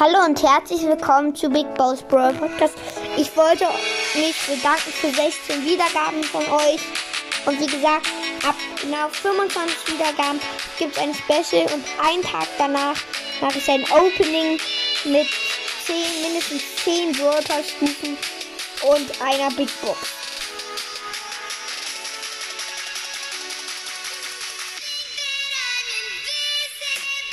Hallo und herzlich willkommen zu Big Boss Brawl Podcast. Ich wollte mich bedanken für 16 Wiedergaben von euch. Und wie gesagt, ab genau 25 Wiedergaben gibt es ein Special und einen Tag danach mache ich ein Opening mit 10, mindestens 10 Wörterstufen und einer Big Box.